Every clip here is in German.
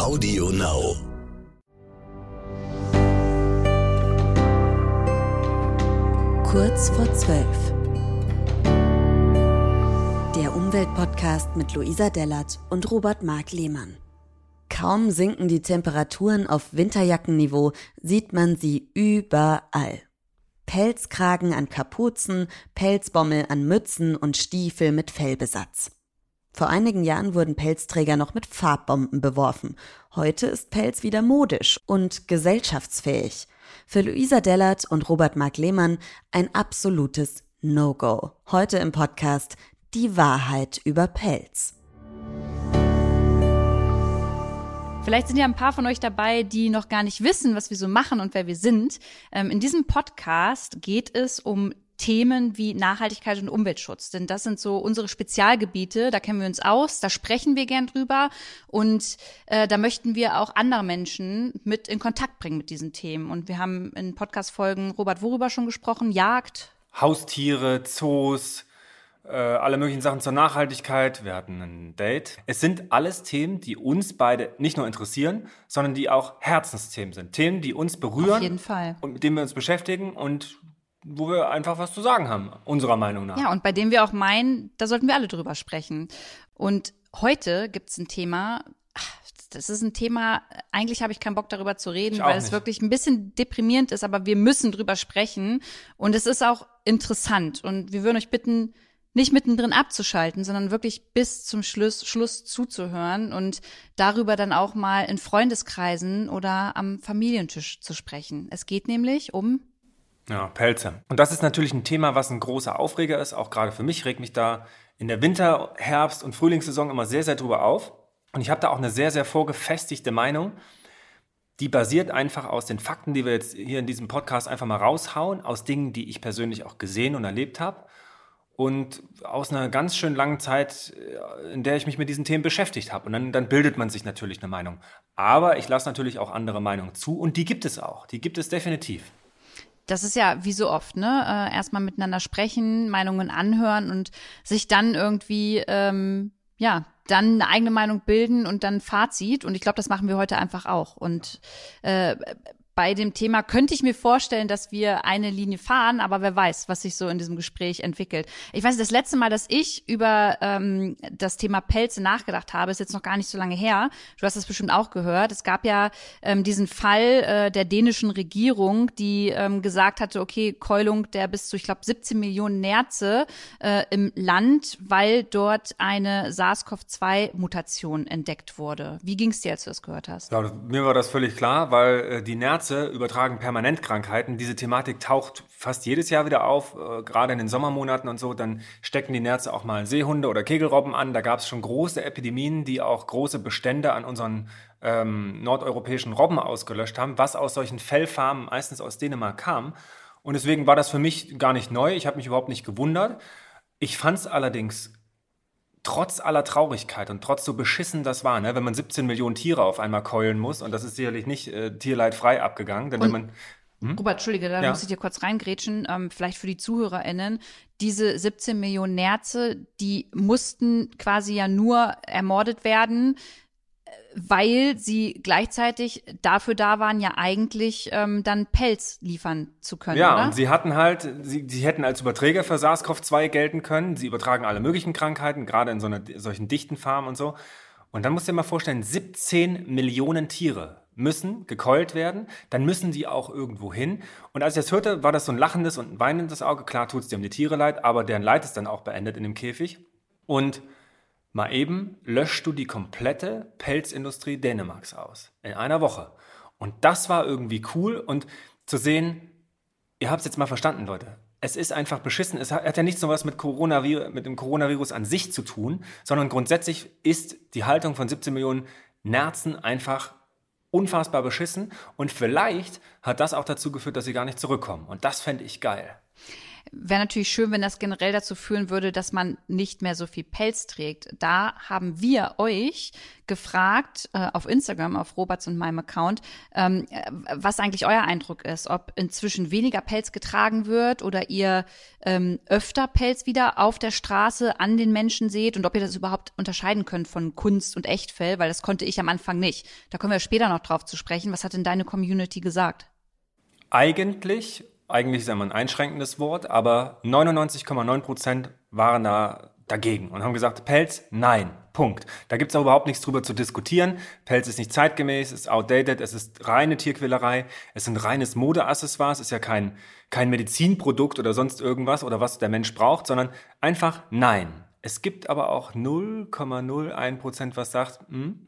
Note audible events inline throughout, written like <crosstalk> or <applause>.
Audio Now. Kurz vor zwölf. Der Umweltpodcast mit Luisa Dellert und Robert Mark Lehmann. Kaum sinken die Temperaturen auf Winterjackenniveau, sieht man sie überall. Pelzkragen an Kapuzen, Pelzbommel an Mützen und Stiefel mit Fellbesatz. Vor einigen Jahren wurden Pelzträger noch mit Farbbomben beworfen. Heute ist Pelz wieder modisch und gesellschaftsfähig. Für Luisa Dellert und Robert Mark Lehmann ein absolutes No-Go. Heute im Podcast Die Wahrheit über Pelz. Vielleicht sind ja ein paar von euch dabei, die noch gar nicht wissen, was wir so machen und wer wir sind. Ähm, in diesem Podcast geht es um Themen wie Nachhaltigkeit und Umweltschutz. Denn das sind so unsere Spezialgebiete, da kennen wir uns aus, da sprechen wir gern drüber und äh, da möchten wir auch andere Menschen mit in Kontakt bringen mit diesen Themen. Und wir haben in Podcast-Folgen Robert worüber schon gesprochen? Jagd. Haustiere, Zoos, äh, alle möglichen Sachen zur Nachhaltigkeit. Wir hatten ein Date. Es sind alles Themen, die uns beide nicht nur interessieren, sondern die auch Herzensthemen sind. Themen, die uns berühren. Auf jeden Fall. Und mit denen wir uns beschäftigen und wo wir einfach was zu sagen haben, unserer Meinung nach. Ja, und bei dem wir auch meinen, da sollten wir alle drüber sprechen. Und heute gibt's ein Thema, das ist ein Thema, eigentlich habe ich keinen Bock darüber zu reden, weil es wirklich ein bisschen deprimierend ist, aber wir müssen drüber sprechen. Und es ist auch interessant. Und wir würden euch bitten, nicht mittendrin abzuschalten, sondern wirklich bis zum Schluss, Schluss zuzuhören und darüber dann auch mal in Freundeskreisen oder am Familientisch zu sprechen. Es geht nämlich um ja, Pelze. Und das ist natürlich ein Thema, was ein großer Aufreger ist. Auch gerade für mich regt mich da in der Winter-, Herbst- und Frühlingssaison immer sehr, sehr drüber auf. Und ich habe da auch eine sehr, sehr vorgefestigte Meinung. Die basiert einfach aus den Fakten, die wir jetzt hier in diesem Podcast einfach mal raushauen, aus Dingen, die ich persönlich auch gesehen und erlebt habe. Und aus einer ganz schön langen Zeit, äh, in der ich mich mit diesen Themen beschäftigt habe. Und dann, dann bildet man sich natürlich eine Meinung. Aber ich lasse natürlich auch andere Meinungen zu. Und die gibt es auch. Die gibt es definitiv das ist ja wie so oft, ne? Äh, erstmal miteinander sprechen, Meinungen anhören und sich dann irgendwie, ähm, ja, dann eine eigene Meinung bilden und dann Fazit. Und ich glaube, das machen wir heute einfach auch. Und äh, bei dem Thema könnte ich mir vorstellen, dass wir eine Linie fahren, aber wer weiß, was sich so in diesem Gespräch entwickelt. Ich weiß, das letzte Mal, dass ich über ähm, das Thema Pelze nachgedacht habe, ist jetzt noch gar nicht so lange her. Du hast das bestimmt auch gehört. Es gab ja ähm, diesen Fall äh, der dänischen Regierung, die ähm, gesagt hatte, okay, Keulung der bis zu, ich glaube, 17 Millionen Nerze äh, im Land, weil dort eine SARS-CoV-2-Mutation entdeckt wurde. Wie ging es dir, als du das gehört hast? Ja, mir war das völlig klar, weil äh, die Nerze Nerze übertragen permanent Krankheiten. Diese Thematik taucht fast jedes Jahr wieder auf, äh, gerade in den Sommermonaten und so. Dann stecken die Nerze auch mal Seehunde oder Kegelrobben an. Da gab es schon große Epidemien, die auch große Bestände an unseren ähm, nordeuropäischen Robben ausgelöscht haben, was aus solchen Fellfarmen meistens aus Dänemark kam. Und deswegen war das für mich gar nicht neu. Ich habe mich überhaupt nicht gewundert. Ich fand es allerdings trotz aller Traurigkeit und trotz so beschissen das war, ne, wenn man 17 Millionen Tiere auf einmal keulen muss, und das ist sicherlich nicht äh, tierleidfrei abgegangen, denn und wenn man hm? Robert, Entschuldige, da ja. muss ich dir kurz reingrätschen, ähm, vielleicht für die ZuhörerInnen. Diese 17 Millionen Nerze, die mussten quasi ja nur ermordet werden, weil sie gleichzeitig dafür da waren, ja eigentlich ähm, dann Pelz liefern zu können. Ja, oder? und sie hatten halt, sie, sie hätten als Überträger für SARS-CoV-2 gelten können. Sie übertragen alle möglichen Krankheiten, gerade in so einer, solchen dichten Farmen und so. Und dann musst du dir mal vorstellen, 17 Millionen Tiere müssen gekeult werden, dann müssen sie auch irgendwo hin. Und als ich das hörte, war das so ein lachendes und ein weinendes Auge. Klar tut es dir um die Tiere leid, aber deren Leid ist dann auch beendet in dem Käfig. Und Mal eben löschst du die komplette Pelzindustrie Dänemarks aus. In einer Woche. Und das war irgendwie cool und zu sehen, ihr habt es jetzt mal verstanden, Leute. Es ist einfach beschissen. Es hat, ja nichts so was mit, Coronavirus, mit dem Coronavirus an sich zu tun, sondern grundsätzlich ist die Haltung von 17 Millionen Nerzen einfach unfassbar beschissen. Und vielleicht hat das auch dazu geführt, dass sie gar nicht zurückkommen. Und das fände ich geil. Wäre natürlich schön, wenn das generell dazu führen würde, dass man nicht mehr so viel Pelz trägt. Da haben wir euch gefragt äh, auf Instagram, auf Roberts und meinem Account, ähm, was eigentlich euer Eindruck ist, ob inzwischen weniger Pelz getragen wird oder ihr ähm, öfter Pelz wieder auf der Straße an den Menschen seht und ob ihr das überhaupt unterscheiden könnt von Kunst und Echtfell, weil das konnte ich am Anfang nicht. Da kommen wir später noch drauf zu sprechen. Was hat denn deine Community gesagt? Eigentlich eigentlich ist immer ein einschränkendes Wort, aber 99,9 Prozent waren da dagegen und haben gesagt, Pelz, nein, Punkt. Da gibt es auch überhaupt nichts drüber zu diskutieren. Pelz ist nicht zeitgemäß, ist outdated, es ist reine Tierquälerei, es sind reines Modeaccessoires, ist ja kein, kein Medizinprodukt oder sonst irgendwas oder was der Mensch braucht, sondern einfach nein. Es gibt aber auch 0,01 Prozent, was sagt, hm,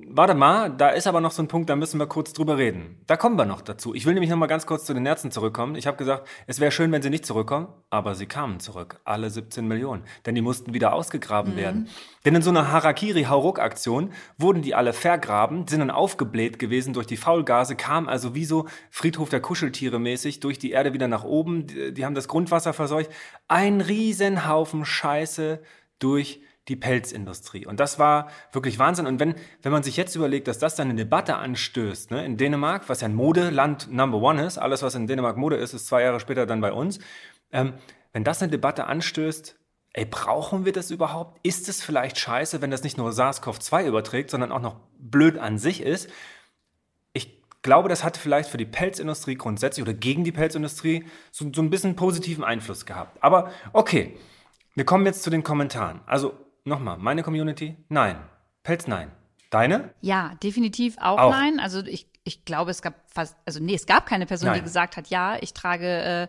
Warte mal, da ist aber noch so ein Punkt, da müssen wir kurz drüber reden. Da kommen wir noch dazu. Ich will nämlich noch mal ganz kurz zu den Ärzten zurückkommen. Ich habe gesagt, es wäre schön, wenn sie nicht zurückkommen, aber sie kamen zurück. Alle 17 Millionen. Denn die mussten wieder ausgegraben mhm. werden. Denn in so einer Harakiri-Hauruck-Aktion wurden die alle vergraben, sind dann aufgebläht gewesen durch die Faulgase, kamen also wie so Friedhof der Kuscheltiere mäßig durch die Erde wieder nach oben. Die, die haben das Grundwasser verseucht. Ein Riesenhaufen Scheiße durch die Pelzindustrie. Und das war wirklich Wahnsinn. Und wenn, wenn man sich jetzt überlegt, dass das dann eine Debatte anstößt, ne, in Dänemark, was ja ein Modeland Number One ist, alles, was in Dänemark Mode ist, ist zwei Jahre später dann bei uns. Ähm, wenn das eine Debatte anstößt, ey, brauchen wir das überhaupt? Ist es vielleicht scheiße, wenn das nicht nur SARS-CoV-2 überträgt, sondern auch noch blöd an sich ist? Ich glaube, das hat vielleicht für die Pelzindustrie grundsätzlich oder gegen die Pelzindustrie so, so ein bisschen positiven Einfluss gehabt. Aber okay, wir kommen jetzt zu den Kommentaren. Also Nochmal, meine Community? Nein. Pelz nein. Deine? Ja, definitiv auch, auch. nein. Also ich, ich glaube, es gab fast, also nee, es gab keine Person, nein. die gesagt hat, ja, ich trage äh,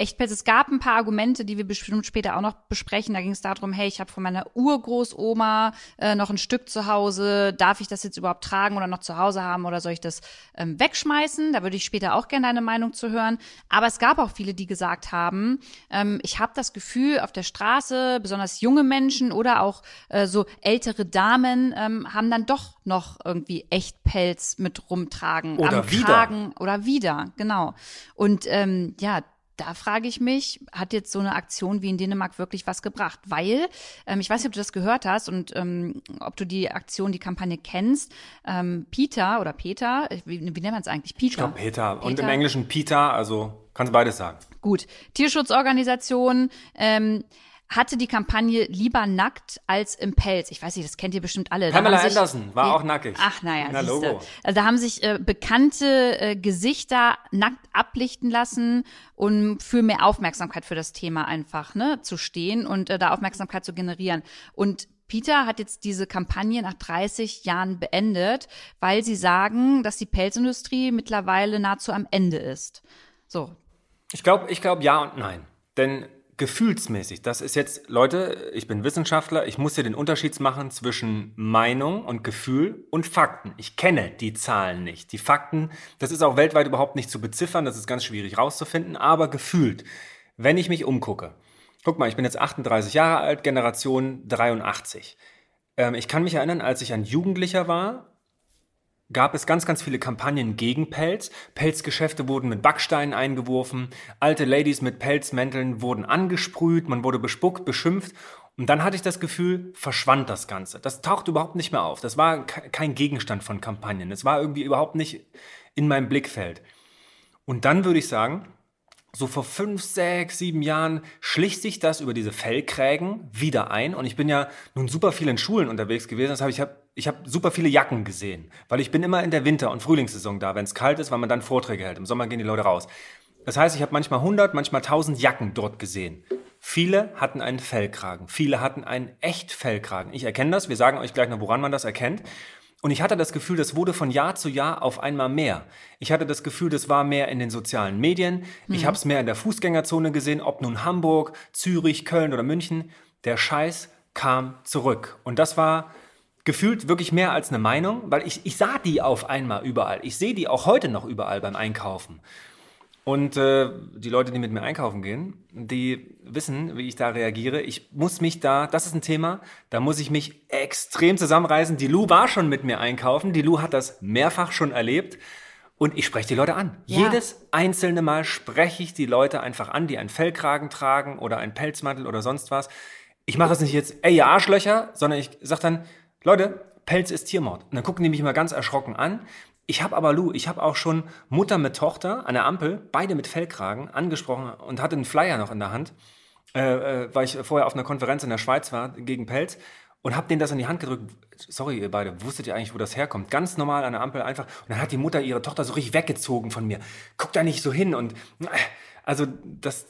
Echtpelz. Es gab ein paar Argumente, die wir bestimmt später auch noch besprechen. Da ging es darum, hey, ich habe von meiner Urgroßoma äh, noch ein Stück zu Hause. Darf ich das jetzt überhaupt tragen oder noch zu Hause haben oder soll ich das ähm, wegschmeißen? Da würde ich später auch gerne deine Meinung zu hören. Aber es gab auch viele, die gesagt haben, ähm, ich habe das Gefühl, auf der Straße, besonders junge Menschen oder auch äh, so ältere Damen ähm, haben dann doch noch irgendwie Echtpelz mit rumtragen. Oder am wieder. Kragen oder wieder, genau. Und ähm, ja, da frage ich mich, hat jetzt so eine Aktion wie in Dänemark wirklich was gebracht? Weil, ähm, ich weiß nicht, ob du das gehört hast und ähm, ob du die Aktion, die Kampagne kennst. Ähm, Peter oder Peter, wie, wie nennt man es eigentlich? Peter. Ich glaube Peter. Peter. Und im Englischen Peter, also kannst du beides sagen. Gut. Tierschutzorganisation, ähm, hatte die Kampagne lieber nackt als im Pelz. Ich weiß nicht, das kennt ihr bestimmt alle. Pamela sich, Anderson war auch nackig. Ach naja, Na, Logo. Also da haben sich äh, bekannte äh, Gesichter nackt ablichten lassen, um für mehr Aufmerksamkeit für das Thema einfach ne, zu stehen und äh, da Aufmerksamkeit zu generieren. Und Peter hat jetzt diese Kampagne nach 30 Jahren beendet, weil sie sagen, dass die Pelzindustrie mittlerweile nahezu am Ende ist. So. Ich glaube, ich glaube ja und nein. Denn gefühlsmäßig. Das ist jetzt, Leute, ich bin Wissenschaftler, ich muss hier den Unterschied machen zwischen Meinung und Gefühl und Fakten. Ich kenne die Zahlen nicht. Die Fakten, das ist auch weltweit überhaupt nicht zu beziffern, das ist ganz schwierig rauszufinden, aber gefühlt, wenn ich mich umgucke. Guck mal, ich bin jetzt 38 Jahre alt, Generation 83. Ähm, ich kann mich erinnern, als ich ein Jugendlicher war, gab es ganz, ganz viele Kampagnen gegen Pelz. Pelzgeschäfte wurden mit Backsteinen eingeworfen, alte Ladies mit Pelzmänteln wurden angesprüht, man wurde bespuckt, beschimpft. Und dann hatte ich das Gefühl, verschwand das Ganze. Das taucht überhaupt nicht mehr auf. Das war kein Gegenstand von Kampagnen. Das war irgendwie überhaupt nicht in meinem Blickfeld. Und dann würde ich sagen, so vor fünf, sechs, sieben Jahren schlich sich das über diese Fellkrägen wieder ein. Und ich bin ja nun super viel in Schulen unterwegs gewesen. Das habe ich habe ich habe super viele Jacken gesehen, weil ich bin immer in der Winter- und Frühlingssaison da, wenn es kalt ist, weil man dann Vorträge hält. Im Sommer gehen die Leute raus. Das heißt, ich habe manchmal 100, manchmal 1000 Jacken dort gesehen. Viele hatten einen Fellkragen, viele hatten einen echt Fellkragen. Ich erkenne das, wir sagen euch gleich noch, woran man das erkennt. Und ich hatte das Gefühl, das wurde von Jahr zu Jahr auf einmal mehr. Ich hatte das Gefühl, das war mehr in den sozialen Medien. Mhm. Ich habe es mehr in der Fußgängerzone gesehen, ob nun Hamburg, Zürich, Köln oder München. Der Scheiß kam zurück. Und das war gefühlt wirklich mehr als eine Meinung, weil ich, ich sah die auf einmal überall. Ich sehe die auch heute noch überall beim Einkaufen. Und äh, die Leute, die mit mir einkaufen gehen, die wissen, wie ich da reagiere. Ich muss mich da, das ist ein Thema, da muss ich mich extrem zusammenreißen. Die Lu war schon mit mir einkaufen. Die Lu hat das mehrfach schon erlebt. Und ich spreche die Leute an. Ja. Jedes einzelne Mal spreche ich die Leute einfach an, die einen Fellkragen tragen oder einen Pelzmantel oder sonst was. Ich mache es nicht jetzt, ey, ihr Arschlöcher, sondern ich sage dann, Leute, Pelz ist Tiermord. Und dann gucken die mich immer ganz erschrocken an. Ich habe aber, Lou, ich habe auch schon Mutter mit Tochter an der Ampel, beide mit Fellkragen, angesprochen und hatte einen Flyer noch in der Hand, äh, äh, weil ich vorher auf einer Konferenz in der Schweiz war gegen Pelz und habe denen das in die Hand gedrückt. Sorry, ihr beide, wusstet ihr eigentlich, wo das herkommt? Ganz normal an der Ampel einfach. Und dann hat die Mutter ihre Tochter so richtig weggezogen von mir. Guck da nicht so hin. Und also das,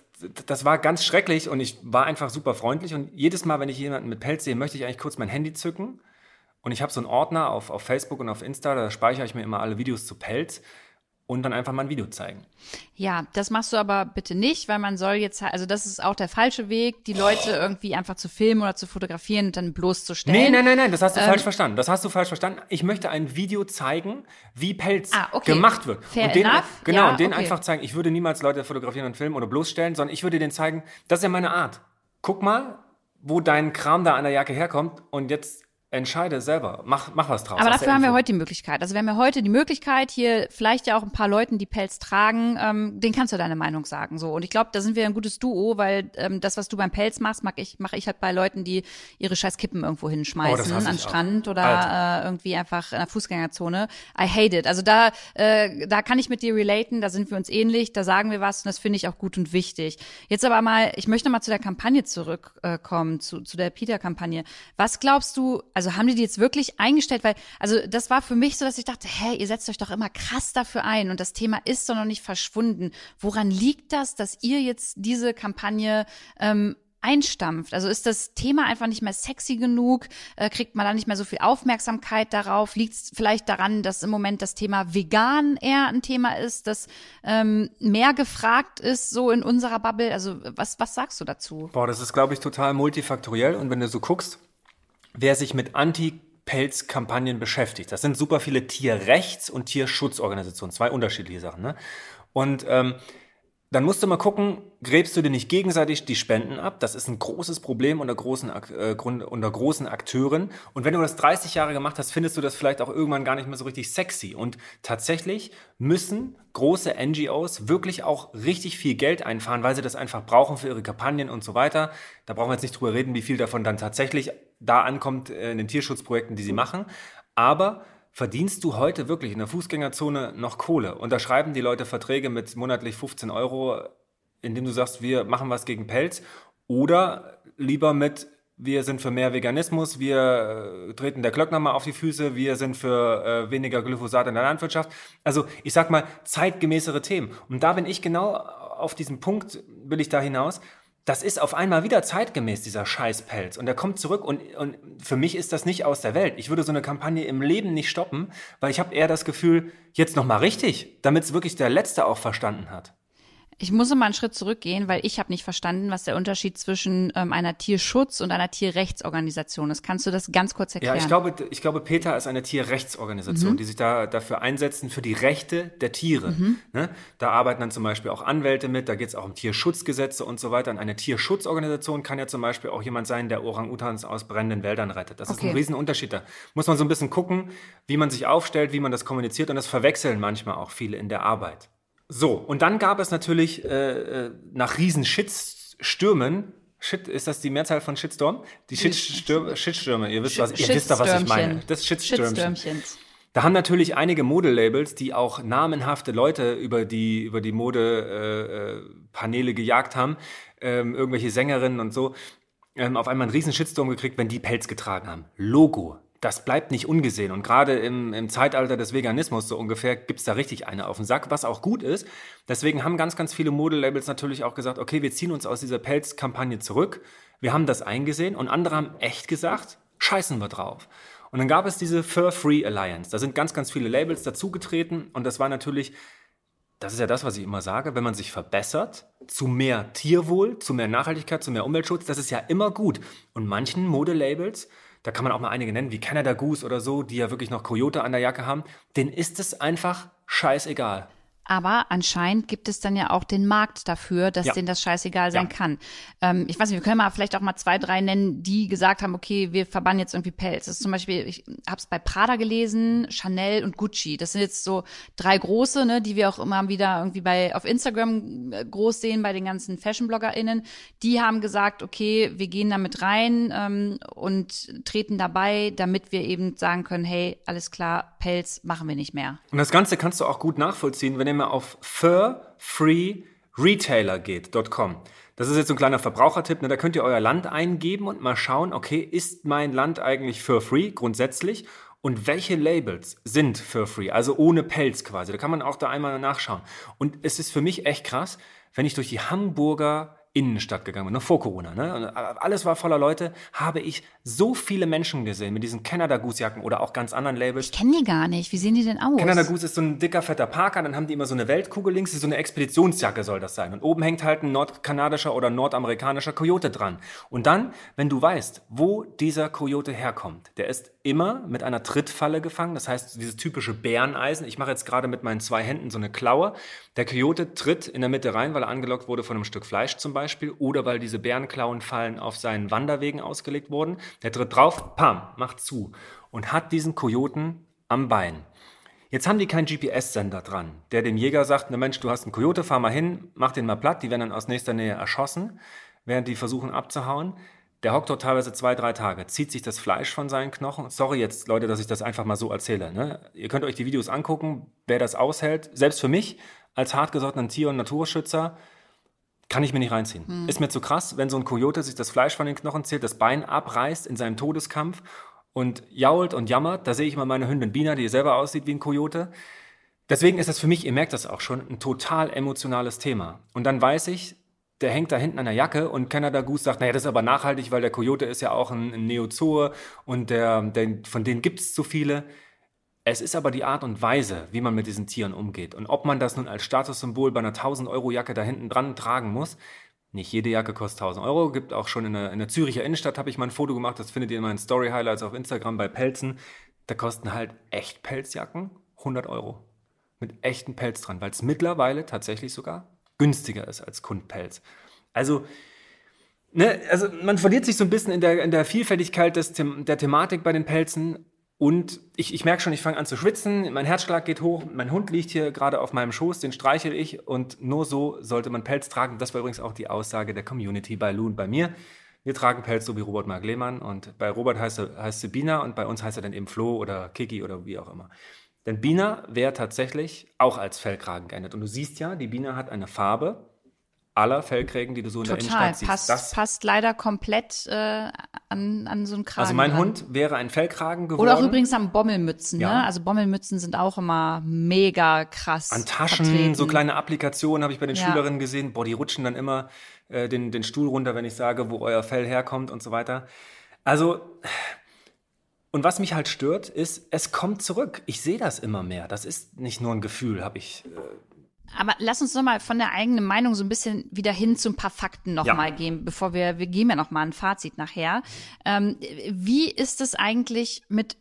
das war ganz schrecklich und ich war einfach super freundlich. Und jedes Mal, wenn ich jemanden mit Pelz sehe, möchte ich eigentlich kurz mein Handy zücken. Und ich habe so einen Ordner auf, auf Facebook und auf Insta, da speichere ich mir immer alle Videos zu Pelz und dann einfach mal ein Video zeigen. Ja, das machst du aber bitte nicht, weil man soll jetzt, also das ist auch der falsche Weg, die Leute irgendwie einfach zu filmen oder zu fotografieren und dann bloßzustellen. Nee, nein, nein, nein, das hast du falsch verstanden. Das hast du falsch verstanden. Ich möchte ein Video zeigen, wie Pelz Ah, okay. gemacht wird. Fair und den, enough. Genau, Ja, und den okay. einfach zeigen. Ich würde niemals Leute fotografieren und filmen oder bloßstellen, sondern ich würde denen zeigen, das ist ja meine Art. Guck mal, wo dein Kram da an der Jacke herkommt und jetzt entscheide selber. Mach, mach was draus. Aber dafür haben wir heute die Möglichkeit. Also wir haben ja heute die Möglichkeit, hier vielleicht ja auch ein paar Leuten, die Pelz tragen, ähm, den kannst du deine Meinung sagen. So und ich glaube, da sind wir ein gutes Duo, weil ähm, das, was du beim Pelz machst, mag ich, mache ich halt bei Leuten, die ihre scheiß Kippen irgendwo Oh, hinschmeißen, hasse an ich auch. Strand oder Alter. äh, irgendwie einfach in der Fußgängerzone. I hate it. Also da, äh, da kann ich mit dir relaten, da sind wir uns ähnlich, da sagen wir was und das finde ich auch gut und wichtig. Jetzt aber mal, ich möchte mal zu der Kampagne zurückkommen, äh, zu, zu der Peter-Kampagne. Was glaubst du, also haben die die jetzt wirklich eingestellt? Weil, also das war für mich so, dass ich dachte, hä, ihr setzt euch doch immer krass dafür ein und das Thema ist doch noch nicht verschwunden. Woran liegt das, dass ihr jetzt diese Kampagne ähm, einstampft? Also ist das Thema einfach nicht mehr sexy genug? Äh, kriegt man da nicht mehr so viel Aufmerksamkeit darauf? Liegt es vielleicht daran, dass im Moment das Thema vegan eher ein Thema ist, das ähm, mehr gefragt ist, so in unserer Bubble? Also was, was sagst du dazu? Boah, das ist, glaube ich, total multifaktoriell. Und wenn du so guckst, wer sich mit Anti-Pelz-Kampagnen beschäftigt, das sind super viele Tierrechts- und Tierschutzorganisationen, zwei unterschiedliche Sachen. Ne? Und ähm, dann musst du mal gucken, gräbst du dir nicht gegenseitig die Spenden ab? Das ist ein großes Problem unter großen, äh, unter großen Akteuren. Und wenn du das 30 Jahre gemacht hast, findest du das vielleicht auch irgendwann gar nicht mehr so richtig sexy. Und tatsächlich müssen große NGOs wirklich auch richtig viel Geld einfahren, weil sie das einfach brauchen für ihre Kampagnen und so weiter. Da brauchen wir jetzt nicht drüber reden, wie viel davon dann tatsächlich da ankommt äh, in den Tierschutzprojekten, die sie machen. Aber verdienst du heute wirklich in der Fußgängerzone noch Kohle? Unterschreiben die Leute Verträge mit monatlich 15 Euro, indem du sagst, wir machen was gegen Pelz? Oder lieber mit, wir sind für mehr Veganismus, wir äh, treten der Glöckner mal auf die Füße, wir sind für äh, weniger Glyphosat in der Landwirtschaft. Also ich sag mal, zeitgemäßere Themen. Und da bin ich genau auf diesen Punkt, will ich da hinaus. Das ist auf einmal wieder zeitgemäß, dieser Scheißpelz. Und der kommt zurück und, und für mich ist das nicht aus der Welt. Ich würde so eine Kampagne im Leben nicht stoppen, weil ich habe eher das Gefühl, jetzt nochmal richtig, damit es wirklich der Letzte auch verstanden hat. Ich muss mal einen Schritt zurückgehen, weil ich habe nicht verstanden, was der Unterschied zwischen ähm, einer Tierschutz- und einer Tierrechtsorganisation ist. Kannst du das ganz kurz Ja, erklären? ich glaube, ich glaube, PETA ist eine Tierrechtsorganisation, die sich da dafür einsetzen, für die Rechte der Tiere. Ne? Da arbeiten dann zum Beispiel auch Anwälte mit, da geht es auch um Tierschutzgesetze und so weiter. Und eine Tierschutzorganisation kann ja zum Beispiel auch jemand sein, der Orang-Utans aus brennenden Wäldern rettet. Das ist Okay. ein Riesenunterschied. Da muss man so ein bisschen gucken, wie man sich aufstellt, wie man das kommuniziert und das verwechseln manchmal auch viele in der Arbeit. So, und dann gab es natürlich äh, äh, nach riesen Shitstürmen, Shit, ist das die Mehrzahl von Shitstorm? Die Shitstürme, Shitstürme, ihr wisst, was, ihr wisst doch, was ich meine. Das Shitstürmchen. Da haben natürlich einige Modelabels, die auch namenhafte Leute über die, über die Modepaneele äh, Paneele gejagt haben, ähm, irgendwelche Sängerinnen und so, ähm, auf einmal einen riesen Shitstorm gekriegt, wenn die Pelz getragen haben. Logo. Das bleibt nicht ungesehen. Und gerade im, im Zeitalter des Veganismus so ungefähr gibt's da richtig eine auf den Sack, was auch gut ist. Deswegen haben ganz, ganz viele Modelabels natürlich auch gesagt, okay, wir ziehen uns aus dieser Pelzkampagne zurück. Wir haben das eingesehen und andere haben echt gesagt, scheißen wir drauf. Und dann gab es diese Fur Free Alliance. Da sind ganz, ganz viele Labels dazugetreten und das war natürlich das ist ja das, was ich immer sage, wenn man sich verbessert, zu mehr Tierwohl, zu mehr Nachhaltigkeit, zu mehr Umweltschutz, das ist ja immer gut. Und manchen Modelabels, da kann man auch mal einige nennen, wie Canada Goose oder so, die ja wirklich noch Coyote an der Jacke haben, denen ist es einfach scheißegal. Aber anscheinend gibt es dann ja auch den Markt dafür, dass Ja. denen das scheißegal sein Ja. kann. Ähm, ich weiß nicht, wir können mal vielleicht auch mal zwei, drei nennen, die gesagt haben, okay, wir verbannen jetzt irgendwie Pelz. Das ist zum Beispiel, ich habe es bei Prada gelesen, Chanel und Gucci. Das sind jetzt so drei große, ne, die wir auch immer wieder irgendwie bei auf Instagram äh, groß sehen bei den ganzen Fashion-BloggerInnen. Die haben gesagt, okay, wir gehen damit rein ähm, und treten dabei, damit wir eben sagen können, hey, alles klar, Pelz machen wir nicht mehr. Und das Ganze kannst du auch gut nachvollziehen, wenn mal auf furfreeretailer.com. Das ist jetzt ein kleiner Verbrauchertipp. Ne? Da könnt ihr euer Land eingeben und mal schauen, okay, ist mein Land eigentlich fur-free grundsätzlich? Und welche Labels sind fur-free, also ohne Pelz quasi? Da kann man auch da einmal nachschauen. Und es ist für mich echt krass, wenn ich durch die Hamburger Innenstadt gegangen bin, noch vor Corona, ne? Und alles war voller Leute, habe ich so viele Menschen gesehen mit diesen Canada Goose Jacken oder auch ganz anderen Labels. Ich kenne die gar nicht. Wie sehen die denn aus? Canada Goose ist so ein dicker, fetter Parker, dann haben die immer so eine Weltkugel links, so eine Expeditionsjacke soll das sein. Und oben hängt halt ein nordkanadischer oder nordamerikanischer Coyote dran. Und dann, wenn du weißt, wo dieser Coyote herkommt, der ist immer mit einer Trittfalle gefangen, das heißt dieses typische Bäreneisen. Ich mache jetzt gerade mit meinen zwei Händen so eine Klaue. Der Coyote tritt in der Mitte rein, weil er angelockt wurde von einem Stück Fleisch zum Beispiel oder weil diese Bärenklauenfallen auf seinen Wanderwegen ausgelegt wurden. Der tritt drauf, pam, macht zu und hat diesen Kojoten am Bein. Jetzt haben die keinen GPS-Sender dran, der dem Jäger sagt, na Mensch, du hast einen Coyote, fahr mal hin, mach den mal platt, die werden dann aus nächster Nähe erschossen, während die versuchen abzuhauen. Der hockt dort teilweise zwei, drei Tage, zieht sich das Fleisch von seinen Knochen. Sorry jetzt, Leute, dass ich das einfach mal so erzähle. Ne? Ihr könnt euch die Videos angucken, wer das aushält. Selbst für mich, als hartgesottenen Tier- und Naturschützer, kann ich mir nicht reinziehen. Ist mir zu krass, wenn so ein Coyote sich das Fleisch von den Knochen zählt, das Bein abreißt in seinem Todeskampf und jault und jammert. Da sehe ich mal meine Hündin Bina, die selber aussieht wie ein Coyote. Deswegen ist das für mich, ihr merkt das auch schon, ein total emotionales Thema. Und dann weiß ich, der hängt da hinten an der Jacke und Canada Goose sagt, naja, das ist aber nachhaltig, weil der Coyote ist ja auch ein, ein Neozoe und der, der, von denen gibt es zu viele. Es ist aber die Art und Weise, wie man mit diesen Tieren umgeht. Und ob man das nun als Statussymbol bei einer 1000-Euro-Jacke da hinten dran tragen muss, nicht jede Jacke kostet 1000 Euro. Gibt auch schon in der, in der Züricher Innenstadt, habe ich mal ein Foto gemacht, das findet ihr in meinen Story-Highlights auf Instagram bei Pelzen. Da kosten halt echt Pelzjacken 100 Euro. Mit echten Pelz dran, weil es mittlerweile tatsächlich sogar günstiger ist als Kundpelz. Also, ne, also man verliert sich so ein bisschen in der, in der Vielfältigkeit des, der Thematik bei den Pelzen. Und ich, ich merke schon, ich fange an zu schwitzen, mein Herzschlag geht hoch, mein Hund liegt hier gerade auf meinem Schoß, den streichel ich und nur so sollte man Pelz tragen. Das war übrigens auch die Aussage der Community bei Lou und bei mir. Wir tragen Pelz so wie Robert Mark Lehmann und bei Robert heißt er, heißt sie Bina und bei uns heißt er dann eben Flo oder Kiki oder wie auch immer. Denn Bina wäre tatsächlich auch als Fellkragen geändert. Und du siehst ja, die Bina hat eine Farbe aller Fellkrägen, die du so in der Total. Innenstadt siehst. Passt, Das, passt leider komplett äh, an, an so einen Kragen. also mein dran. Hund wäre ein Fellkragen geworden. Oder auch übrigens an Bommelmützen, Ja. ne? Also Bommelmützen sind auch immer mega krass. An Taschen, vertreten. so kleine Applikationen habe ich bei den Ja. Schülerinnen gesehen. Boah, die rutschen dann immer äh, den, den Stuhl runter, wenn ich sage, wo euer Fell herkommt und so weiter. Also, und was mich halt stört, ist, es kommt zurück. Ich sehe das immer mehr. Das ist nicht nur ein Gefühl, habe ich. Äh, Aber lass uns doch mal von der eigenen Meinung so ein bisschen wieder hin zu ein paar Fakten noch Ja. mal gehen, bevor wir, wir geben ja noch mal ein Fazit nachher. Ähm, wie ist es eigentlich mit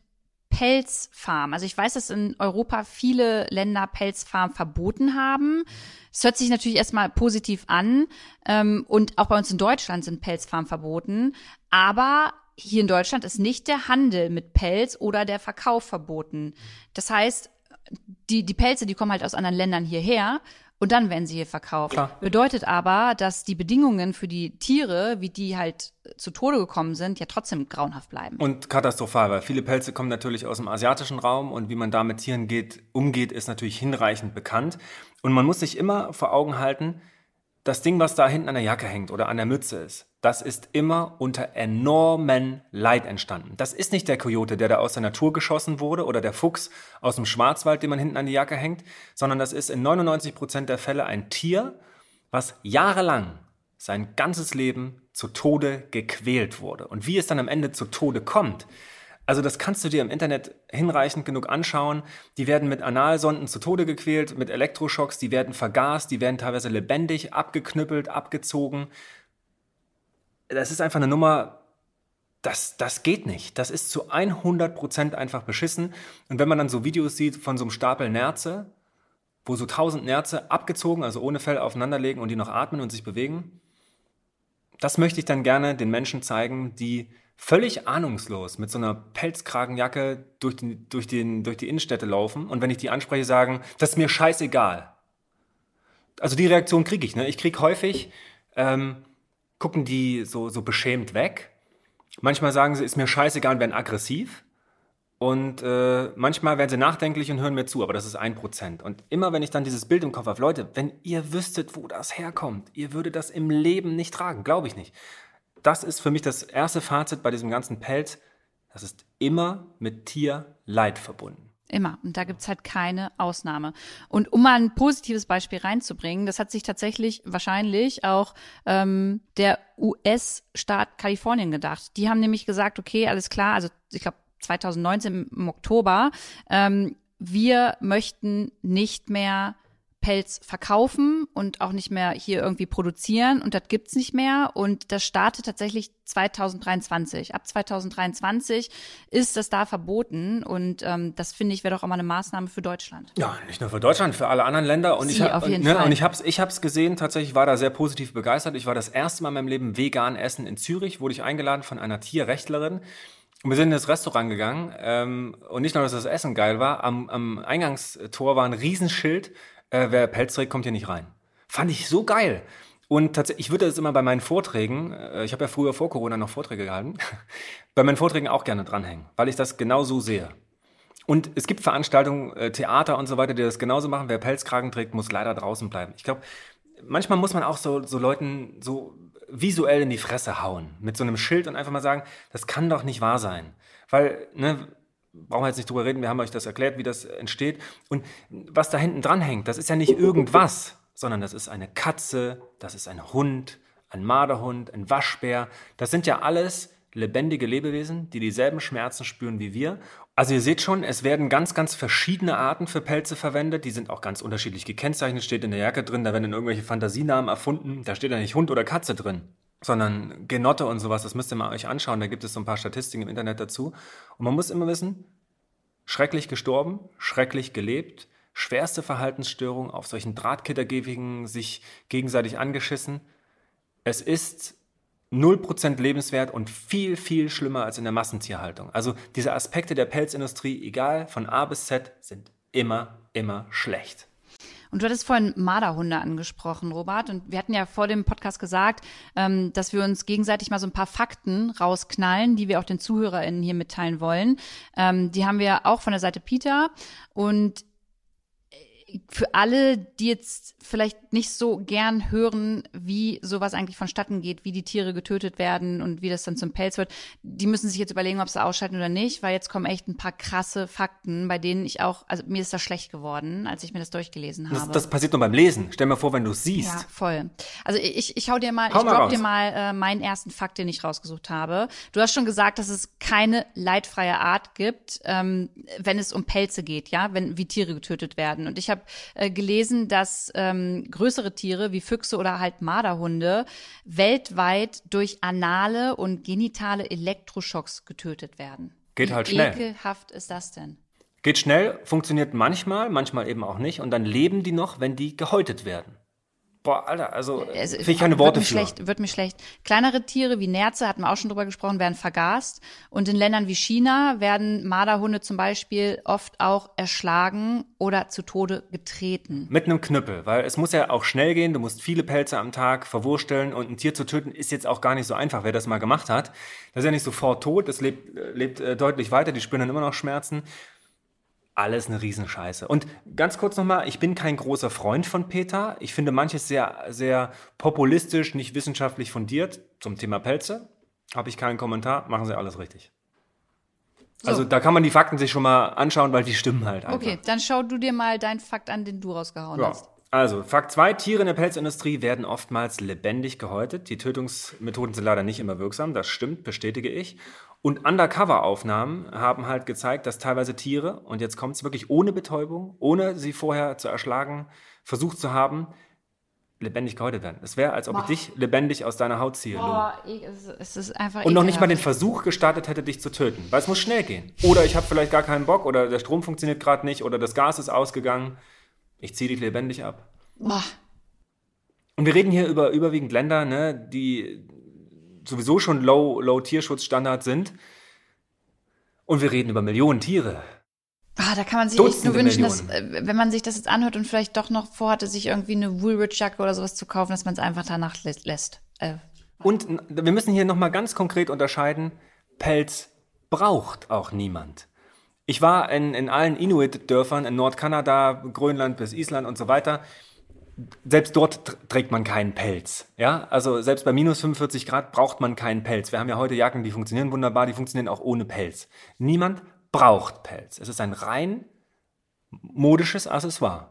Pelzfarm? Also ich weiß, dass in Europa viele Länder Pelzfarm verboten haben. Es hört sich natürlich erstmal positiv an. Ähm, und auch bei uns in Deutschland sind Pelzfarmen verboten. Aber hier in Deutschland ist nicht der Handel mit Pelz oder der Verkauf verboten. Das heißt, die, die Pelze, die kommen halt aus anderen Ländern hierher und dann werden sie hier verkauft. Klar. Bedeutet aber, dass die Bedingungen für die Tiere, wie die halt zu Tode gekommen sind, ja trotzdem grauenhaft bleiben. Und katastrophal, weil viele Pelze kommen natürlich aus dem asiatischen Raum und wie man da mit Tieren geht, umgeht, ist natürlich hinreichend bekannt. Und man muss sich immer vor Augen halten, das Ding, was da hinten an der Jacke hängt oder an der Mütze ist, das ist immer unter enormen Leid entstanden. Das ist nicht der Kojote, der da aus der Natur geschossen wurde oder der Fuchs aus dem Schwarzwald, den man hinten an die Jacke hängt, sondern das ist in 99 Prozent der Fälle ein Tier, was jahrelang sein ganzes Leben zu Tode gequält wurde. Und wie es dann am Ende zu Tode kommt, also das kannst du dir im Internet hinreichend genug anschauen. Die werden mit Analsonden zu Tode gequält, mit Elektroschocks, die werden vergast, die werden teilweise lebendig abgeknüppelt, abgezogen. Das ist einfach eine Nummer, das, das geht nicht. Das ist zu 100% einfach beschissen. Und wenn man dann so Videos sieht von so einem Stapel Nerze, wo so tausend Nerze abgezogen, also ohne Fell aufeinanderlegen und die noch atmen und sich bewegen. Das möchte ich dann gerne den Menschen zeigen, die völlig ahnungslos mit so einer Pelzkragenjacke durch, den, durch, den, durch die Innenstädte laufen und wenn ich die anspreche, sagen, das ist mir scheißegal. Also die Reaktion kriege ich. Ne? Ich kriege häufig, ähm, gucken die so, so beschämt weg. Manchmal sagen sie, ist mir scheißegal und werden aggressiv. Und äh, manchmal werden sie nachdenklich und hören mir zu, aber das ist ein Prozent. Und immer wenn ich dann dieses Bild im Kopf habe, Leute, wenn ihr wüsstet, wo das herkommt, ihr würdet das im Leben nicht tragen, glaube ich nicht. Das ist für mich das erste Fazit bei diesem ganzen Pelz. Das ist immer mit Tierleid verbunden. Immer. Und da gibt's halt keine Ausnahme. Und um mal ein positives Beispiel reinzubringen, das hat sich tatsächlich wahrscheinlich auch ähm, der US-Staat Kalifornien gedacht. Die haben nämlich gesagt, okay, alles klar, also ich glaube 2019 im Oktober, ähm, wir möchten nicht mehr Pelz verkaufen und auch nicht mehr hier irgendwie produzieren und das gibt's nicht mehr und das startet tatsächlich 2023. Ab 2023 ist das da verboten und ähm, das finde ich wäre doch auch mal eine Maßnahme für Deutschland. Ja, nicht nur für Deutschland, für alle anderen Länder und Sie, ich jeden ne, und ich hab's ich hab's gesehen, tatsächlich war da sehr positiv begeistert. Ich war das erste Mal in meinem Leben vegan essen in Zürich, wurde ich eingeladen von einer Tierrechtlerin. Und wir sind in das Restaurant gegangen ähm, und nicht nur, dass das Essen geil war, am, am Eingangstor war ein Riesenschild, äh, wer Pelz trägt, kommt hier nicht rein. Fand ich so geil. Und tatsächlich, ich würde das immer bei meinen Vorträgen, äh, ich habe ja früher vor Corona noch Vorträge gehalten, <laughs> bei meinen Vorträgen auch gerne dranhängen, weil ich das genau so sehe. Und es gibt Veranstaltungen, äh, Theater und so weiter, die das genauso machen. Wer Pelzkragen trägt, muss leider draußen bleiben. Ich glaube, manchmal muss man auch so, so Leuten so visuell in die Fresse hauen mit so einem Schild und einfach mal sagen, das kann doch nicht wahr sein. Weil, ne, brauchen wir jetzt nicht drüber reden, wir haben euch das erklärt, wie das entsteht. Und was da hinten dran hängt, das ist ja nicht irgendwas, sondern das ist eine Katze, das ist ein Hund, ein Marderhund, ein Waschbär. Das sind ja alles lebendige Lebewesen, die dieselben Schmerzen spüren wie wir. Also ihr seht schon, es werden ganz, ganz verschiedene Arten für Pelze verwendet. Die sind auch ganz unterschiedlich gekennzeichnet, steht in der Jacke drin. Da werden dann irgendwelche Fantasienamen erfunden. Da steht ja nicht Hund oder Katze drin, sondern Genotte und sowas. Das müsst ihr mal euch anschauen. Da gibt es so ein paar Statistiken im Internet dazu. Und man muss immer wissen, schrecklich gestorben, schrecklich gelebt, schwerste Verhaltensstörung auf solchen Drahtkittergewigen, sich gegenseitig angeschissen. Es ist 0% lebenswert und viel, viel schlimmer als in der Massentierhaltung. Also diese Aspekte der Pelzindustrie, egal von A bis Z, sind immer, immer schlecht. Und du hattest vorhin Marderhunde angesprochen, Robert. Und wir hatten ja vor dem Podcast gesagt, ähm, dass wir uns gegenseitig mal so ein paar Fakten rausknallen, die wir auch den ZuhörerInnen hier mitteilen wollen. Ähm, die haben wir auch von der Seite Peter. Und für alle, die jetzt vielleicht nicht so gern hören, wie sowas eigentlich vonstatten geht, wie die Tiere getötet werden und wie das dann zum Pelz wird, die müssen sich jetzt überlegen, ob sie ausschalten oder nicht, weil jetzt kommen echt ein paar krasse Fakten, bei denen ich auch, also mir ist das schlecht geworden, als ich mir das durchgelesen habe. Das, das passiert nur beim Lesen. Stell mal vor, wenn du es siehst. Ja, voll. Also ich, ich hau dir mal, Hau ich mal drop raus. dir mal äh, meinen ersten Fakt, den ich rausgesucht habe. Du hast schon gesagt, dass es keine leidfreie Art gibt, ähm, wenn es um Pelze geht, ja, wenn wie Tiere getötet werden. Und ich habe äh, gelesen, dass ähm, größere Tiere wie Füchse oder halt Marderhunde weltweit durch anale und genitale Elektroschocks getötet werden. Geht wie halt schnell. ekelhaft ist das denn? Geht schnell, funktioniert manchmal, manchmal eben auch nicht. Und dann leben die noch, wenn die gehäutet werden. Boah, Alter, also Es- finde ich keine Worte wird für. schlecht, wird mir schlecht. Kleinere Tiere wie Nerze, hatten wir auch schon drüber gesprochen, werden vergast. Und in Ländern wie China werden Marderhunde zum Beispiel oft auch erschlagen oder zu Tode getreten. Mit einem Knüppel, weil es muss ja auch schnell gehen. Du musst viele Pelze am Tag verwursteln und ein Tier zu töten ist jetzt auch gar nicht so einfach, wer das mal gemacht hat. Das ist ja nicht sofort tot, es lebt, äh, lebt äh, deutlich weiter, die spüren dann immer noch Schmerzen. Alles eine Riesenscheiße. Und ganz kurz nochmal, ich bin kein großer Freund von Peter. Ich finde manches sehr, sehr populistisch, nicht wissenschaftlich fundiert zum Thema Pelze. Habe ich keinen Kommentar, machen sie alles richtig. Also da kann man die Fakten sich schon mal anschauen, weil die stimmen halt einfach. Okay, dann schau du dir mal deinen Fakt an, den du rausgehauen Ja. hast. Also, Fakt 2, Tiere in der Pelzindustrie werden oftmals lebendig gehäutet. Die Tötungsmethoden sind leider nicht immer wirksam, das stimmt, bestätige ich. Und Undercover-Aufnahmen haben halt gezeigt, dass teilweise Tiere, und jetzt kommt es wirklich ohne Betäubung, ohne sie vorher zu erschlagen, versucht zu haben, lebendig gehäutet werden. Es wäre, als ob ich dich lebendig aus deiner Haut ziehe. Boah, es ist- einfach Und noch nicht mal den. Versuch gestartet hätte, dich zu töten. Weil es muss schnell gehen. Oder ich habe vielleicht gar keinen Bock oder der Strom funktioniert gerade nicht oder das Gas ist ausgegangen. Ich ziehe dich lebendig ab. Boah. Und wir reden hier über überwiegend Länder, ne, die sowieso schon low, low Tierschutzstandard sind. Und wir reden über Millionen Tiere. Ah, da kann man sich Dutzende nur wünschen, dass, Millionen. äh, wenn man sich das jetzt anhört und vielleicht doch noch vorhatte, sich irgendwie eine Woolrich-Jacke oder sowas zu kaufen, dass man es einfach danach lä- lässt. Äh, Und wir müssen hier nochmal ganz konkret unterscheiden, Pelz braucht auch niemand. Ich war in, in allen Inuit-Dörfern in Nordkanada, Grönland bis Island und so weiter. Selbst dort tr- trägt man keinen Pelz. Ja, also selbst bei minus 45 Grad braucht man keinen Pelz. Wir haben ja heute Jacken, die funktionieren wunderbar, die funktionieren auch ohne Pelz. Niemand braucht Pelz. Es ist ein rein modisches Accessoire,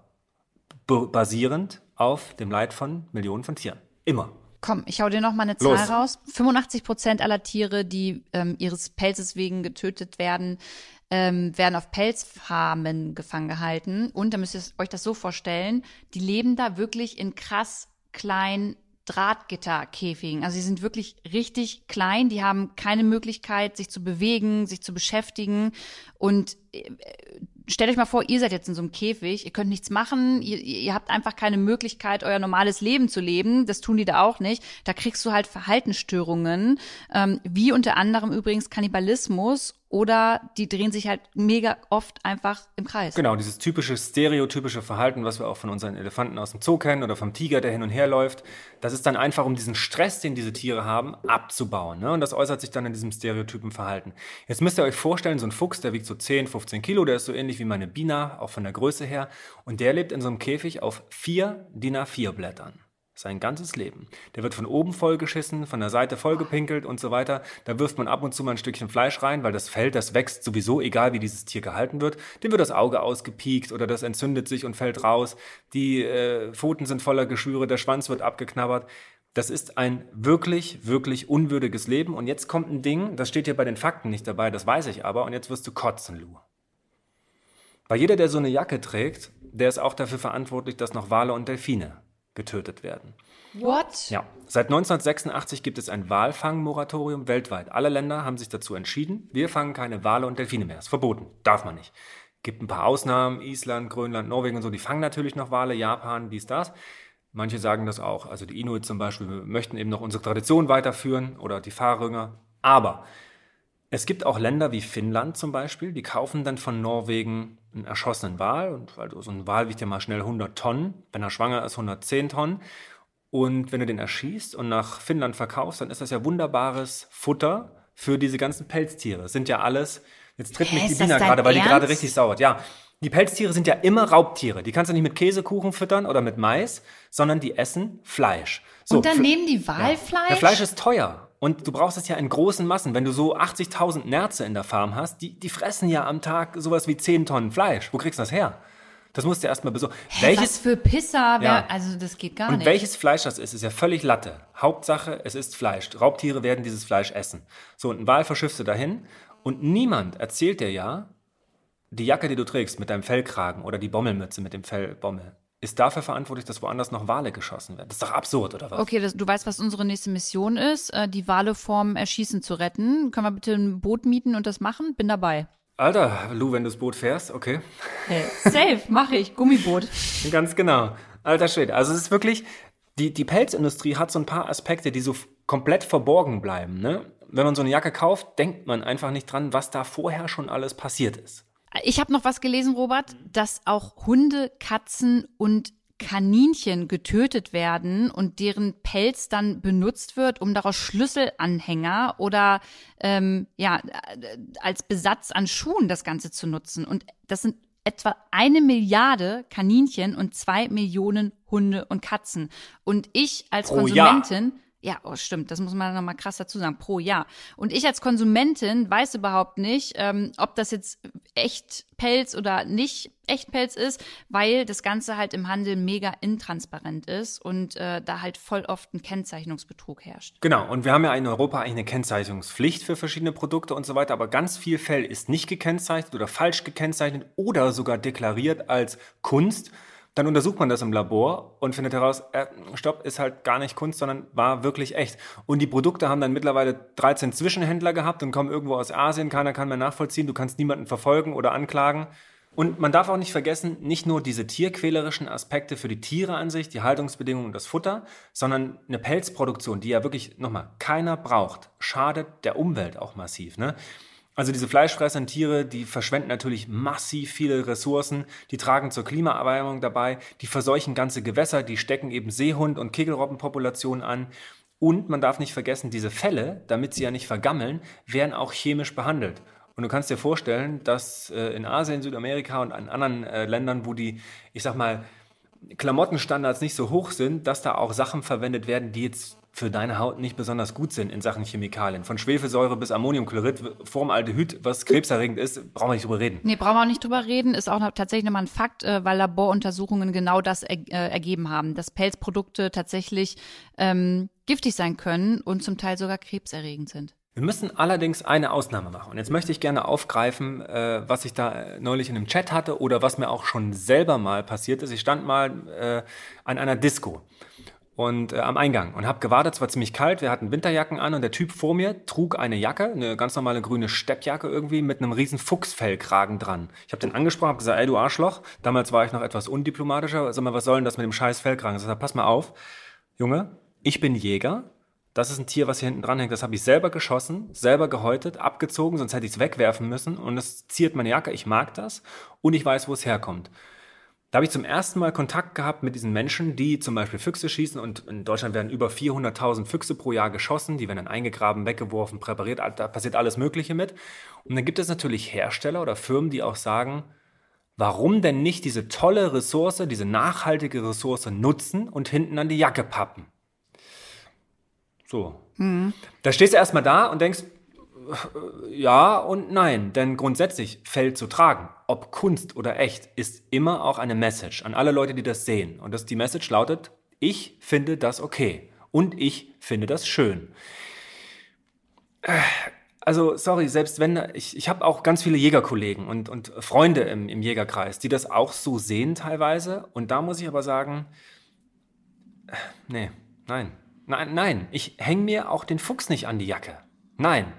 basierend auf dem Leid von Millionen von Tieren. Immer. Komm, ich hau dir noch mal eine Zahl Los. raus. 85 Prozent aller Tiere, die ähm, ihres Pelzes wegen getötet werden, ähm, werden auf Pelzfarmen gefangen gehalten. Und da müsst ihr euch das so vorstellen, die leben da wirklich in krass kleinen Drahtgitterkäfigen. Also sie sind wirklich richtig klein, die haben keine Möglichkeit, sich zu bewegen, sich zu beschäftigen. Und äh, stellt euch mal vor, ihr seid jetzt in so einem Käfig, ihr könnt nichts machen, ihr, ihr habt einfach keine Möglichkeit, euer normales Leben zu leben. Das tun die da auch nicht. Da kriegst du halt Verhaltensstörungen, ähm, wie unter anderem übrigens Kannibalismus oder die drehen sich halt mega oft einfach im Kreis. Genau, dieses typische, stereotypische Verhalten, was wir auch von unseren Elefanten aus dem Zoo kennen oder vom Tiger, der hin und her läuft, das ist dann einfach, um diesen Stress, den diese Tiere haben, abzubauen. Ne? Und das äußert sich dann in diesem stereotypen Verhalten. Jetzt müsst ihr euch vorstellen, so ein Fuchs, der wiegt so 10, 15 Kilo, der ist so ähnlich wie meine Bina, auch von der Größe her. Und der lebt in so einem Käfig auf vier DIN A4-Blättern. Sein ganzes Leben. Der wird von oben vollgeschissen, von der Seite vollgepinkelt und so weiter. Da wirft man ab und zu mal ein Stückchen Fleisch rein, weil das Fell, das wächst sowieso, egal wie dieses Tier gehalten wird. Dem wird das Auge ausgepiekt oder das entzündet sich und fällt raus. Die äh, Pfoten sind voller Geschwüre, der Schwanz wird abgeknabbert. Das ist ein wirklich, wirklich unwürdiges Leben. Und jetzt kommt ein Ding, das steht hier bei den Fakten nicht dabei, das weiß ich aber. Und jetzt wirst du kotzen, Lou. Weil jeder, der so eine Jacke trägt, der ist auch dafür verantwortlich, dass noch Wale und Delfine getötet werden. What? Ja, seit 1986 gibt es ein Walfangmoratorium weltweit. Alle Länder haben sich dazu entschieden, wir fangen keine Wale und Delfine mehr. Ist verboten, darf man nicht. Gibt ein paar Ausnahmen, Island, Grönland, Norwegen und so, die fangen natürlich noch Wale, Japan, dies, das. Manche sagen das auch, also die Inuit zum Beispiel, wir möchten eben noch unsere Tradition weiterführen oder die Fahrrünger. Aber es gibt auch Länder wie Finnland zum Beispiel, die kaufen dann von Norwegen einen erschossenen Wal. Und weil so ein Wal wiegt ja mal schnell 100 Tonnen. Wenn er schwanger ist, 110 Tonnen. Und wenn du den erschießt und nach Finnland verkaufst, dann ist das ja wunderbares Futter für diese ganzen Pelztiere. Das sind ja alles, jetzt tritt Hä, mich die dein gerade, weil die gerade richtig sauert. Ja, die Pelztiere sind ja immer Raubtiere. Die kannst du nicht mit Käsekuchen füttern oder mit Mais, sondern die essen Fleisch. So, Und dann nehmen die Walfleisch? ja, Fleisch ist teuer. Und du brauchst es ja in großen Massen. Wenn du so 80.000 Nerze in der Farm hast, die, die fressen ja am Tag sowas wie 10 Tonnen Fleisch. Wo kriegst du das her? Das musst du erstmal besorgen. Was für Pisser? Wer, Ja. Also das geht gar und nicht. welches Fleisch das ist, ist ja völlig Latte. Hauptsache, es ist Fleisch. Raubtiere werden dieses Fleisch essen. So, und ein Wal verschiffst du dahin. Und niemand erzählt dir ja, die Jacke, die du trägst mit deinem Fellkragen oder die Bommelmütze mit dem Fellbommel, ist dafür verantwortlich, dass woanders noch Wale geschossen werden. Das ist doch absurd, oder was? Okay, das, du weißt, was unsere nächste Mission ist, äh, die Wale vorm Erschießen zu retten. Können wir bitte ein Boot mieten und das machen? Bin dabei. Alter, Lou, wenn du das Boot fährst, okay. <laughs> Safe, mache ich. Gummiboot. Ganz genau. Alter Schwede. Also es ist wirklich, die, die Pelzindustrie hat so ein paar Aspekte, die so komplett verborgen bleiben. Ne? Wenn man so eine Jacke kauft, denkt man einfach nicht dran, was da vorher schon alles passiert ist. Ich habe noch was gelesen, Robert, dass auch Hunde, Katzen und Kaninchen getötet werden und deren Pelz dann benutzt wird, um daraus Schlüsselanhänger oder ähm, ja äh, als Besatz an Schuhen das Ganze zu nutzen. Und das sind etwa eine Milliarde Kaninchen und zwei Millionen Hunde und Katzen. Und ich als Pro Jahr. Konsumentin ja, oh, stimmt. Das muss man nochmal krass dazu sagen. Pro Jahr. Und ich als Konsumentin weiß überhaupt nicht, ähm, ob das jetzt echt Pelz oder nicht echt Pelz ist, weil das Ganze halt im Handel mega intransparent ist und äh, da halt voll oft ein Kennzeichnungsbetrug herrscht. Genau, und wir haben ja in Europa eigentlich eine Kennzeichnungspflicht für verschiedene Produkte und so weiter, aber ganz viel Fell ist nicht gekennzeichnet oder falsch gekennzeichnet oder sogar deklariert als Kunst. Dann untersucht man das im Labor und findet heraus, äh, stopp, ist halt gar nicht Kunst, sondern war wirklich echt. Und die Produkte haben dann mittlerweile 13 Zwischenhändler gehabt und kommen irgendwo aus Asien, keiner kann mehr nachvollziehen, du kannst niemanden verfolgen oder anklagen. Und man darf auch nicht vergessen, nicht nur diese tierquälerischen Aspekte für die Tiere an sich, die Haltungsbedingungen und das Futter, sondern eine Pelzproduktion, die ja wirklich, nochmal, keiner braucht, schadet der Umwelt auch massiv. Ne? Also diese fleischfressenden Tiere, die verschwenden natürlich massiv viele Ressourcen, die tragen zur Klimaerwärmung dabei, die verseuchen ganze Gewässer, die stecken eben Seehund- und Kegelrobbenpopulationen an. Und man darf nicht vergessen, diese Fälle, damit sie ja nicht vergammeln, werden auch chemisch behandelt. Und du kannst dir vorstellen, dass äh, in Asien, Südamerika und an anderen äh, Ländern, wo die, ich sag mal, Klamottenstandards nicht so hoch sind, dass da auch Sachen verwendet werden, die jetzt für deine Haut nicht besonders gut sind in Sachen Chemikalien. Von Schwefelsäure bis Ammoniumchlorid, Formaldehyd, was krebserregend ist, brauchen wir nicht drüber reden. Nee, brauchen wir auch nicht drüber reden. Ist auch tatsächlich nochmal ein Fakt, äh, weil Laboruntersuchungen genau das äh, ergeben haben, dass Pelzprodukte tatsächlich ähm, giftig sein können und zum Teil sogar krebserregend sind. Wir müssen allerdings eine Ausnahme machen. Und jetzt möchte ich gerne aufgreifen, äh, was ich da neulich in einem Chat hatte oder was mir auch schon selber mal passiert ist. Ich stand mal äh, an einer Disco und äh, am Eingang und habe gewartet. Es war ziemlich kalt. Wir hatten Winterjacken an und der Typ vor mir trug eine Jacke, eine ganz normale grüne Steppjacke irgendwie mit einem riesen Fuchsfellkragen dran. Ich habe den angesprochen, habe gesagt, ey du Arschloch. Damals war ich noch etwas undiplomatischer. Sag mal, was soll denn das mit dem scheiß Fellkragen? Ich sag, pass mal auf, Junge, ich bin Jäger das ist ein Tier, was hier hinten dran hängt. Das habe ich selber geschossen, selber gehäutet, abgezogen, sonst hätte ich es wegwerfen müssen. Und es ziert meine Jacke. Ich mag das und ich weiß, wo es herkommt. Da habe ich zum ersten Mal Kontakt gehabt mit diesen Menschen, die zum Beispiel Füchse schießen. Und in Deutschland werden über 400.000 Füchse pro Jahr geschossen. Die werden dann eingegraben, weggeworfen, präpariert. Da passiert alles Mögliche mit. Und dann gibt es natürlich Hersteller oder Firmen, die auch sagen, warum denn nicht diese tolle Ressource, diese nachhaltige Ressource nutzen und hinten an die Jacke pappen? So. Mhm. Da stehst du erstmal da und denkst, ja und nein, denn grundsätzlich Feld zu tragen, ob Kunst oder echt, ist immer auch eine Message an alle Leute, die das sehen. Und das, die Message lautet, ich finde das okay und ich finde das schön. Äh, also, sorry, selbst wenn, ich, ich habe auch ganz viele Jägerkollegen und, und Freunde im, im Jägerkreis, die das auch so sehen teilweise. Und da muss ich aber sagen, äh, nee, nein, Nein, nein, ich hänge mir auch den Fuchs nicht an die Jacke. Nein.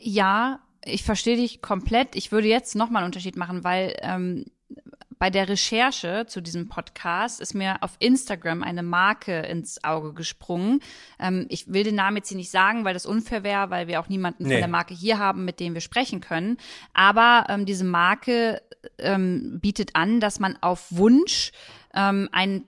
Ja, ich verstehe dich komplett. Ich würde jetzt nochmal einen Unterschied machen, weil ähm, bei der Recherche zu diesem Podcast ist mir auf Instagram eine Marke ins Auge gesprungen. Ähm, ich will den Namen jetzt hier nicht sagen, weil das unfair wäre, weil wir auch niemanden nee. von der Marke hier haben, mit dem wir sprechen können. Aber ähm, diese Marke ähm, bietet an, dass man auf Wunsch ähm, ein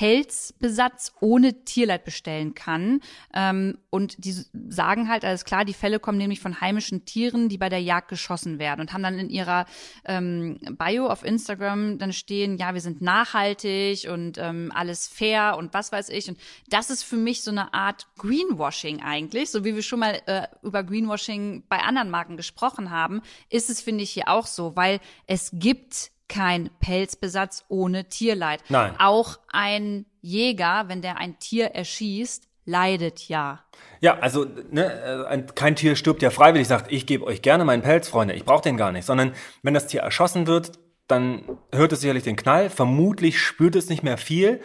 Pelzbesatz ohne Tierleid bestellen kann. Ähm, und die sagen halt, alles klar, die Fälle kommen nämlich von heimischen Tieren, die bei der Jagd geschossen werden und haben dann in ihrer ähm, Bio auf Instagram dann stehen, ja, wir sind nachhaltig und ähm, alles fair und was weiß ich. Und das ist für mich so eine Art Greenwashing eigentlich, so wie wir schon mal äh, über Greenwashing bei anderen Marken gesprochen haben, ist es, finde ich, hier auch so, weil es gibt kein Pelzbesatz ohne Tierleid. Nein. Auch ein Jäger, wenn der ein Tier erschießt, leidet ja. Ja, also ne, äh, kein Tier stirbt ja freiwillig, sagt, ich gebe euch gerne meinen Pelz, Freunde, ich brauche den gar nicht, sondern wenn das Tier erschossen wird, dann hört es sicherlich den Knall, vermutlich spürt es nicht mehr viel,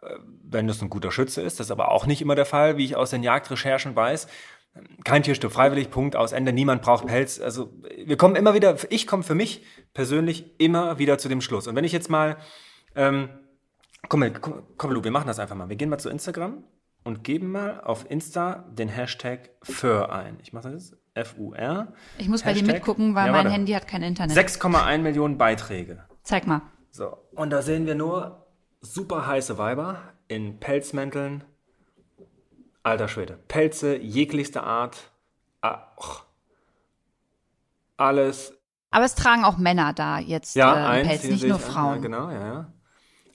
äh, wenn das ein guter Schütze ist, das ist aber auch nicht immer der Fall, wie ich aus den Jagdrecherchen weiß. Kein Tier stirbt freiwillig, Punkt, aus Ende, niemand braucht Pelz. Also wir kommen immer wieder, ich komme für mich persönlich immer wieder zu dem Schluss. Und wenn ich jetzt mal, ähm, komm, mal, komm, komm Lu, wir machen das einfach mal. Wir gehen mal zu Instagram und geben mal auf Insta den Hashtag Fur ein. Ich mache das jetzt, F-U-R. Ich muss Hashtag, bei dir mitgucken, weil ja, mein Handy hat kein Internet. 6,1 Millionen Beiträge. Zeig mal. So, und da sehen wir nur super heiße Weiber in Pelzmänteln, Alter Schwede. Pelze jeglichster Art. Ach, alles. Aber es tragen auch Männer da jetzt ja, äh, Pelz, nicht nur Frauen. Ja, genau, ja, ja.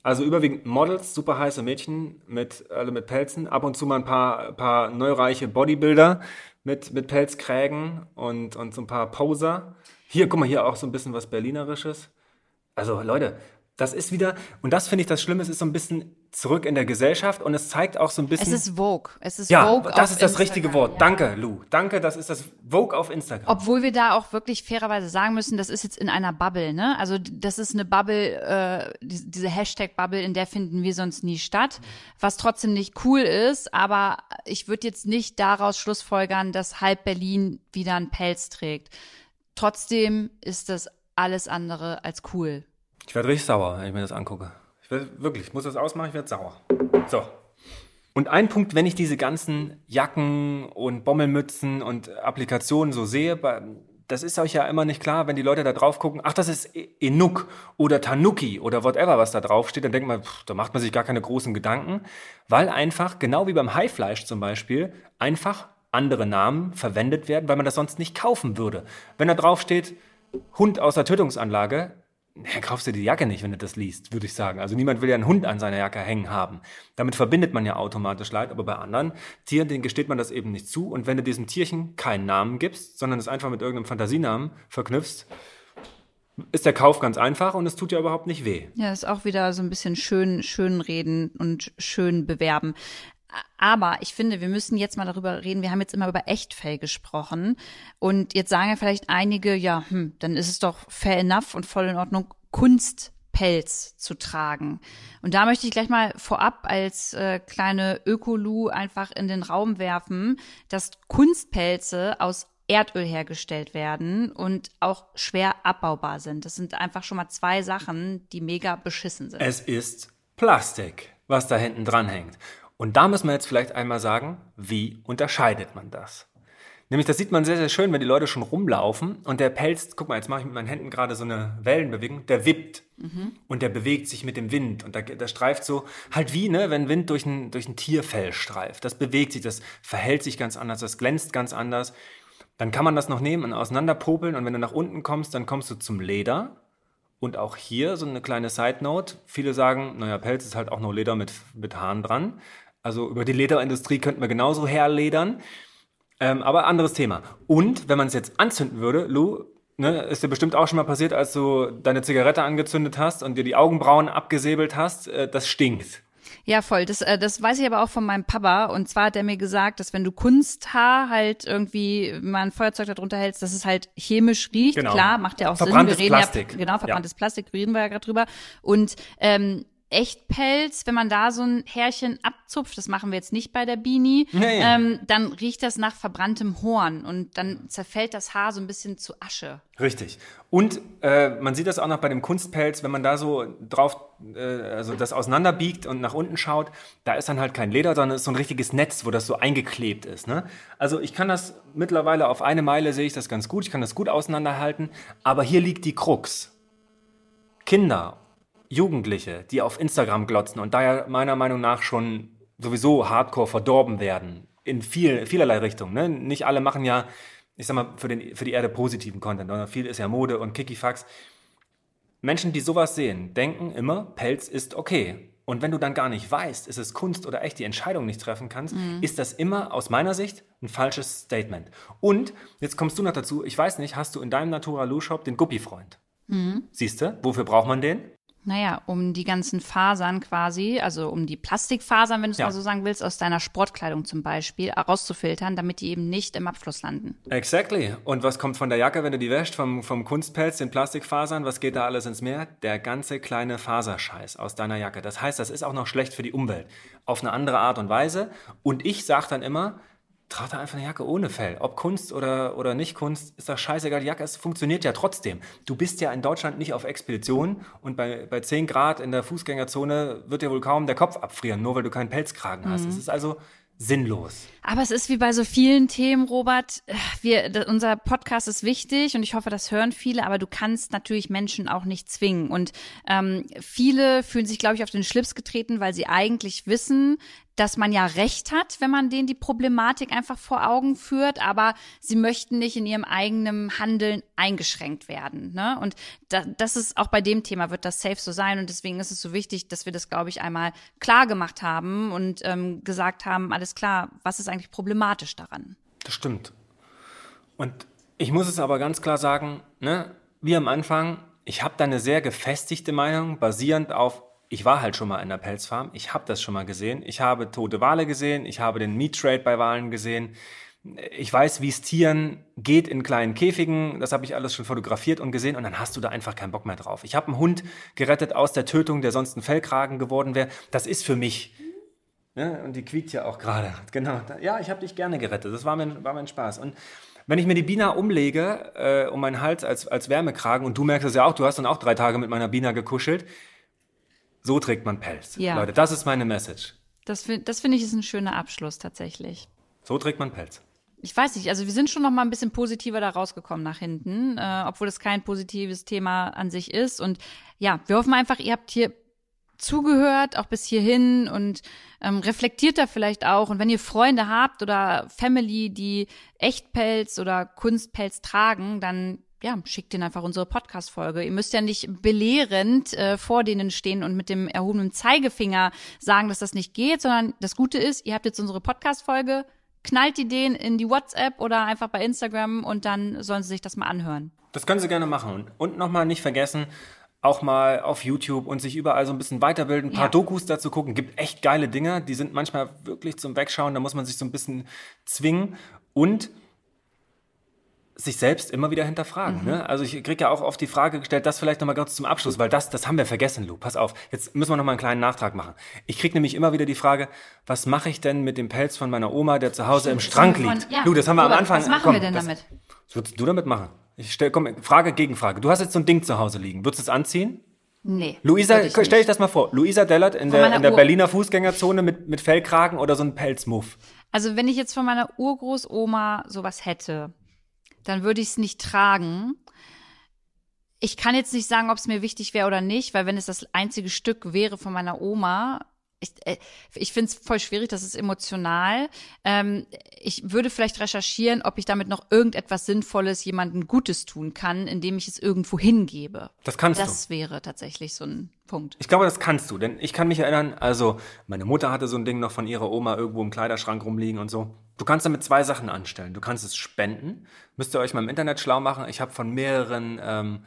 Also überwiegend Models, super heiße Mädchen mit alle mit Pelzen, ab und zu mal ein paar, paar neureiche Bodybuilder mit, mit Pelzkrägen und, und so ein paar Poser. Hier, guck mal, hier auch so ein bisschen was Berlinerisches. Also Leute, das ist wieder, und das finde ich das Schlimme, es ist so ein bisschen zurück in der Gesellschaft und es zeigt auch so ein bisschen. Es ist Vogue. Es ist ja, Vogue. Das ist das Instagram, richtige Wort. Ja. Danke, Lou. Danke, das ist das Vogue auf Instagram. Obwohl wir da auch wirklich fairerweise sagen müssen, das ist jetzt in einer Bubble, ne? Also das ist eine Bubble, äh, diese Hashtag-Bubble, in der finden wir sonst nie statt, was trotzdem nicht cool ist, aber ich würde jetzt nicht daraus schlussfolgern, dass halb Berlin wieder einen Pelz trägt. Trotzdem ist das alles andere als cool. Ich werde richtig sauer, wenn ich mir das angucke. Ich werd, wirklich, ich muss das ausmachen, ich werde sauer. So. Und ein Punkt, wenn ich diese ganzen Jacken und Bommelmützen und Applikationen so sehe, das ist euch ja immer nicht klar, wenn die Leute da drauf gucken, ach, das ist e- Enuk oder Tanuki oder whatever, was da drauf steht, dann denkt man, pff, da macht man sich gar keine großen Gedanken, weil einfach, genau wie beim Haifleisch zum Beispiel, einfach andere Namen verwendet werden, weil man das sonst nicht kaufen würde. Wenn da drauf steht, Hund aus der Tötungsanlage, dann kaufst du die Jacke nicht, wenn du das liest, würde ich sagen. Also niemand will ja einen Hund an seiner Jacke hängen haben. Damit verbindet man ja automatisch Leid, aber bei anderen Tieren, denen gesteht man das eben nicht zu. Und wenn du diesem Tierchen keinen Namen gibst, sondern es einfach mit irgendeinem Fantasienamen verknüpfst, ist der Kauf ganz einfach und es tut ja überhaupt nicht weh. Ja, ist auch wieder so ein bisschen schön, schön reden und schön bewerben. Aber ich finde, wir müssen jetzt mal darüber reden. Wir haben jetzt immer über Echtfell gesprochen. Und jetzt sagen ja vielleicht einige, ja, hm, dann ist es doch fair enough und voll in Ordnung, Kunstpelz zu tragen. Und da möchte ich gleich mal vorab als äh, kleine Ökolu einfach in den Raum werfen, dass Kunstpelze aus Erdöl hergestellt werden und auch schwer abbaubar sind. Das sind einfach schon mal zwei Sachen, die mega beschissen sind. Es ist Plastik, was da hinten dran hängt. Und da müssen wir jetzt vielleicht einmal sagen, wie unterscheidet man das? Nämlich, das sieht man sehr, sehr schön, wenn die Leute schon rumlaufen und der Pelz, guck mal, jetzt mache ich mit meinen Händen gerade so eine Wellenbewegung, der wippt mhm. und der bewegt sich mit dem Wind und der, der streift so, halt wie, ne, wenn Wind durch ein, durch ein Tierfell streift. Das bewegt sich, das verhält sich ganz anders, das glänzt ganz anders. Dann kann man das noch nehmen und auseinanderpopeln und wenn du nach unten kommst, dann kommst du zum Leder. Und auch hier so eine kleine Side Note. Viele sagen, naja, Pelz ist halt auch nur Leder mit, mit Haaren dran. Also über die Lederindustrie könnten wir genauso herledern. Ähm, aber anderes Thema. Und wenn man es jetzt anzünden würde, Lou, ne, ist dir bestimmt auch schon mal passiert, als du deine Zigarette angezündet hast und dir die Augenbrauen abgesäbelt hast, äh, das stinkt. Ja, voll. Das, äh, das weiß ich aber auch von meinem Papa. Und zwar hat er mir gesagt, dass wenn du Kunsthaar halt irgendwie mal ein Feuerzeug darunter hältst, dass es halt chemisch riecht. Genau. Klar, macht ja auch verbranntes Sinn. Wir reden Plastik. ja genau verbranntes ja. Plastik, reden wir ja gerade drüber. Und ähm, Echtpelz, wenn man da so ein Härchen abzupft, das machen wir jetzt nicht bei der Bini, nee. ähm, dann riecht das nach verbranntem Horn und dann zerfällt das Haar so ein bisschen zu Asche. Richtig. Und äh, man sieht das auch noch bei dem Kunstpelz, wenn man da so drauf, äh, also das auseinanderbiegt und nach unten schaut, da ist dann halt kein Leder, sondern es ist so ein richtiges Netz, wo das so eingeklebt ist. Ne? Also ich kann das mittlerweile auf eine Meile sehe ich das ganz gut, ich kann das gut auseinanderhalten, aber hier liegt die Krux. Kinder Jugendliche, die auf Instagram glotzen und daher meiner Meinung nach schon sowieso hardcore verdorben werden, in viel, vielerlei Richtungen. Ne? Nicht alle machen ja, ich sag mal, für, den, für die Erde positiven Content, sondern viel ist ja Mode und Kikifax. Menschen, die sowas sehen, denken immer, Pelz ist okay. Und wenn du dann gar nicht weißt, ist es Kunst oder echt, die Entscheidung nicht treffen kannst, mhm. ist das immer aus meiner Sicht ein falsches Statement. Und jetzt kommst du noch dazu, ich weiß nicht, hast du in deinem Naturalu Shop den Guppi-Freund? Mhm. Siehst du, wofür braucht man den? Naja, um die ganzen Fasern quasi, also um die Plastikfasern, wenn du es ja. mal so sagen willst, aus deiner Sportkleidung zum Beispiel, rauszufiltern, damit die eben nicht im Abfluss landen. Exactly. Und was kommt von der Jacke, wenn du die wäscht, vom, vom Kunstpelz, den Plastikfasern, was geht da alles ins Meer? Der ganze kleine Faserscheiß aus deiner Jacke. Das heißt, das ist auch noch schlecht für die Umwelt. Auf eine andere Art und Weise. Und ich sage dann immer, trag da einfach eine Jacke ohne Fell. Ob Kunst oder, oder nicht Kunst, ist das scheißegal. Die Jacke es funktioniert ja trotzdem. Du bist ja in Deutschland nicht auf Expedition und bei, bei 10 Grad in der Fußgängerzone wird dir wohl kaum der Kopf abfrieren, nur weil du keinen Pelzkragen hast. Mhm. Es ist also sinnlos. Aber es ist wie bei so vielen Themen, Robert. Wir, unser Podcast ist wichtig und ich hoffe, das hören viele, aber du kannst natürlich Menschen auch nicht zwingen. Und ähm, viele fühlen sich, glaube ich, auf den Schlips getreten, weil sie eigentlich wissen, dass man ja recht hat, wenn man denen die Problematik einfach vor Augen führt, aber sie möchten nicht in ihrem eigenen Handeln eingeschränkt werden. Ne? Und da, das ist auch bei dem Thema wird das safe so sein und deswegen ist es so wichtig, dass wir das, glaube ich, einmal klar gemacht haben und ähm, gesagt haben, alles klar, was ist eigentlich problematisch daran? Das stimmt. Und ich muss es aber ganz klar sagen, ne, wie am Anfang, ich habe da eine sehr gefestigte Meinung, basierend auf ich war halt schon mal in der Pelzfarm, ich habe das schon mal gesehen, ich habe tote Wale gesehen, ich habe den Meat Trade bei Walen gesehen, ich weiß, wie es Tieren geht in kleinen Käfigen, das habe ich alles schon fotografiert und gesehen und dann hast du da einfach keinen Bock mehr drauf. Ich habe einen Hund gerettet aus der Tötung, der sonst ein Fellkragen geworden wäre. Das ist für mich. Ja, und die quiekt ja auch gerade. Genau. Ja, ich habe dich gerne gerettet. Das war mein, war mein Spaß. Und Wenn ich mir die Bina umlege äh, um meinen Hals als, als Wärmekragen und du merkst es ja auch, du hast dann auch drei Tage mit meiner Bina gekuschelt, so trägt man Pelz. Ja. Leute, das ist meine Message. Das, das finde ich ist ein schöner Abschluss tatsächlich. So trägt man Pelz. Ich weiß nicht, also wir sind schon noch mal ein bisschen positiver da rausgekommen nach hinten, äh, obwohl es kein positives Thema an sich ist. Und ja, wir hoffen einfach, ihr habt hier zugehört, auch bis hierhin und ähm, reflektiert da vielleicht auch. Und wenn ihr Freunde habt oder Family, die Echtpelz oder Kunstpelz tragen, dann ja, schickt ihnen einfach unsere Podcast-Folge. Ihr müsst ja nicht belehrend äh, vor denen stehen und mit dem erhobenen Zeigefinger sagen, dass das nicht geht, sondern das Gute ist, ihr habt jetzt unsere Podcast-Folge, knallt die denen in die WhatsApp oder einfach bei Instagram und dann sollen sie sich das mal anhören. Das können Sie gerne machen. Und, und nochmal nicht vergessen, auch mal auf YouTube und sich überall so ein bisschen weiterbilden, ein paar Ja. Dokus dazu gucken. Gibt echt geile Dinge, die sind manchmal wirklich zum Wegschauen, da muss man sich so ein bisschen zwingen und sich selbst immer wieder hinterfragen. Ne? Also ich kriege ja auch oft die Frage gestellt, das vielleicht nochmal ganz zum Abschluss, weil das, das haben wir vergessen, Lu. Pass auf, jetzt müssen wir nochmal einen kleinen Nachtrag machen. Ich kriege nämlich immer wieder die Frage, was mache ich denn mit dem Pelz von meiner Oma, der zu Hause im Schrank Von- liegt? ja. Lu, das haben wir am Robert, Anfang. Was machen komm, wir denn das, damit? Was würdest du damit machen? Ich stell, komm, Frage gegen Frage. Du hast jetzt so ein Ding zu Hause liegen. Würdest du es anziehen? Nee. Luisa, ich stell dich das mal vor. Luisa Dellert in Von der, in der Berliner Fußgängerzone mit, mit Fellkragen oder so ein Pelzmuff. Also wenn ich jetzt von meiner Urgroßoma sowas hätte, dann würde ich es nicht tragen. Ich kann jetzt nicht sagen, ob es mir wichtig wäre oder nicht, weil wenn es das einzige Stück wäre von meiner Oma, ich, äh, ich finde es voll schwierig, das ist emotional. Ähm, ich würde vielleicht recherchieren, ob ich damit noch irgendetwas Sinnvolles jemandem Gutes tun kann, indem ich es irgendwo hingebe. Das kannst du. Das wäre tatsächlich so ein Punkt. Ich glaube, das kannst du, denn ich kann mich erinnern, also meine Mutter hatte so ein Ding noch von ihrer Oma irgendwo im Kleiderschrank rumliegen und so. Du kannst damit zwei Sachen anstellen. Du kannst es spenden, müsst ihr euch mal im Internet schlau machen. Ich habe von mehreren ähm,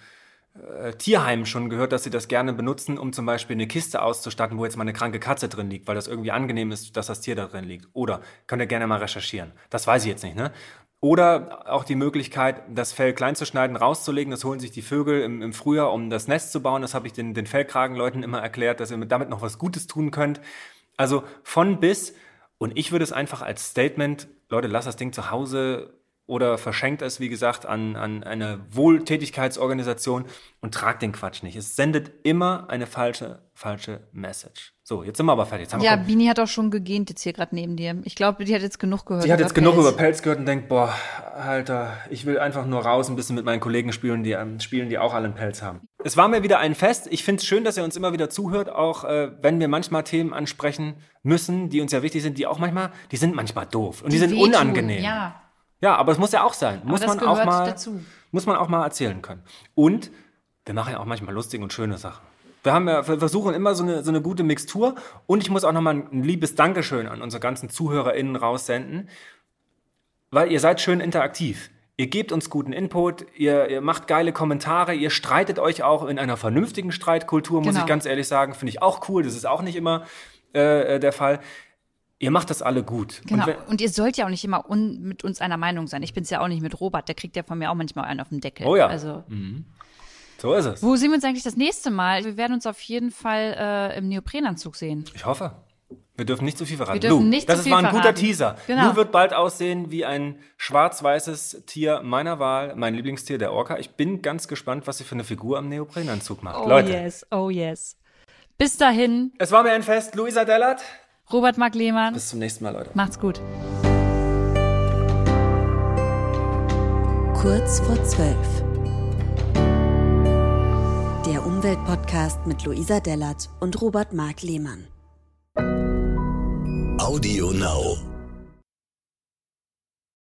äh, Tierheimen schon gehört, dass sie das gerne benutzen, um zum Beispiel eine Kiste auszustatten, wo jetzt mal eine kranke Katze drin liegt, weil das irgendwie angenehm ist, dass das Tier da drin liegt. Oder könnt ihr gerne mal recherchieren. Das weiß ich jetzt nicht, ne? Oder auch die Möglichkeit, das Fell klein zu schneiden, rauszulegen. Das holen sich die Vögel im, im Frühjahr, um das Nest zu bauen. Das habe ich den, den Fellkragenleuten immer erklärt, dass ihr mit- damit noch was Gutes tun könnt. Also von bis. Und ich würde es einfach als Statement, Leute, lasst das Ding zu Hause oder verschenkt es, wie gesagt, an, an eine Wohltätigkeitsorganisation und tragt den Quatsch nicht. Es sendet immer eine falsche, falsche Message. So, jetzt sind wir aber fertig. Jetzt haben wir Ja, kom- Bini hat auch schon gegähnt jetzt hier gerade neben dir. Ich glaube, die hat jetzt genug gehört. Sie hat jetzt genug Pelz. über Pelz gehört und denkt, boah, Alter, ich will einfach nur raus, ein bisschen mit meinen Kollegen spielen, die, ähm, spielen, die auch alle einen Pelz haben. Es war mir wieder ein Fest. Ich finde es schön, dass ihr uns immer wieder zuhört, auch äh, wenn wir manchmal Themen ansprechen müssen, die uns ja wichtig sind, die auch manchmal, die sind manchmal doof und die, sind wehtun, unangenehm. Ja, Ja, aber es muss ja auch sein. Muss man auch mal, dazu. muss man auch mal erzählen können. Und wir machen ja auch manchmal lustige und schöne Sachen. Wir haben ja, wir versuchen immer so eine, so eine gute Mixtur. Und ich muss auch nochmal ein liebes Dankeschön an unsere ganzen ZuhörerInnen raussenden, weil ihr seid schön interaktiv. Ihr gebt uns guten Input, ihr, ihr macht geile Kommentare, ihr streitet euch auch in einer vernünftigen Streitkultur, muss Genau. ich ganz ehrlich sagen. Finde ich auch cool. Das ist auch nicht immer äh, äh, der Fall. Ihr macht das alle gut. genau. Und Und, ihr sollt ja auch nicht immer mit uns einer Meinung sein. Ich bin's ja auch nicht mit Robert. Der kriegt ja von mir auch manchmal einen auf den Deckel. Oh ja. Also, so ist es. wo sehen wir uns eigentlich das nächste Mal? Wir werden uns auf jeden Fall äh, im Neoprenanzug sehen. Ich hoffe. Wir dürfen nicht zu viel verraten. Wir dürfen Lu, nicht das zu ist viel war ein guter verraten. Teaser. Genau. Lu wird bald aussehen wie ein schwarz-weißes Tier meiner Wahl, mein Lieblingstier, der Orca. Ich bin ganz gespannt, was sie für eine Figur am Neoprenanzug macht. Oh Leute, yes, oh yes. Bis dahin, es war mir ein Fest. Luisa Dellert. Robert Mark Lehmann. Bis zum nächsten Mal, Leute. Macht's gut. Kurz vor zwölf. Der Umweltpodcast mit Luisa Dellert und Robert Mark Lehmann. Audio Now.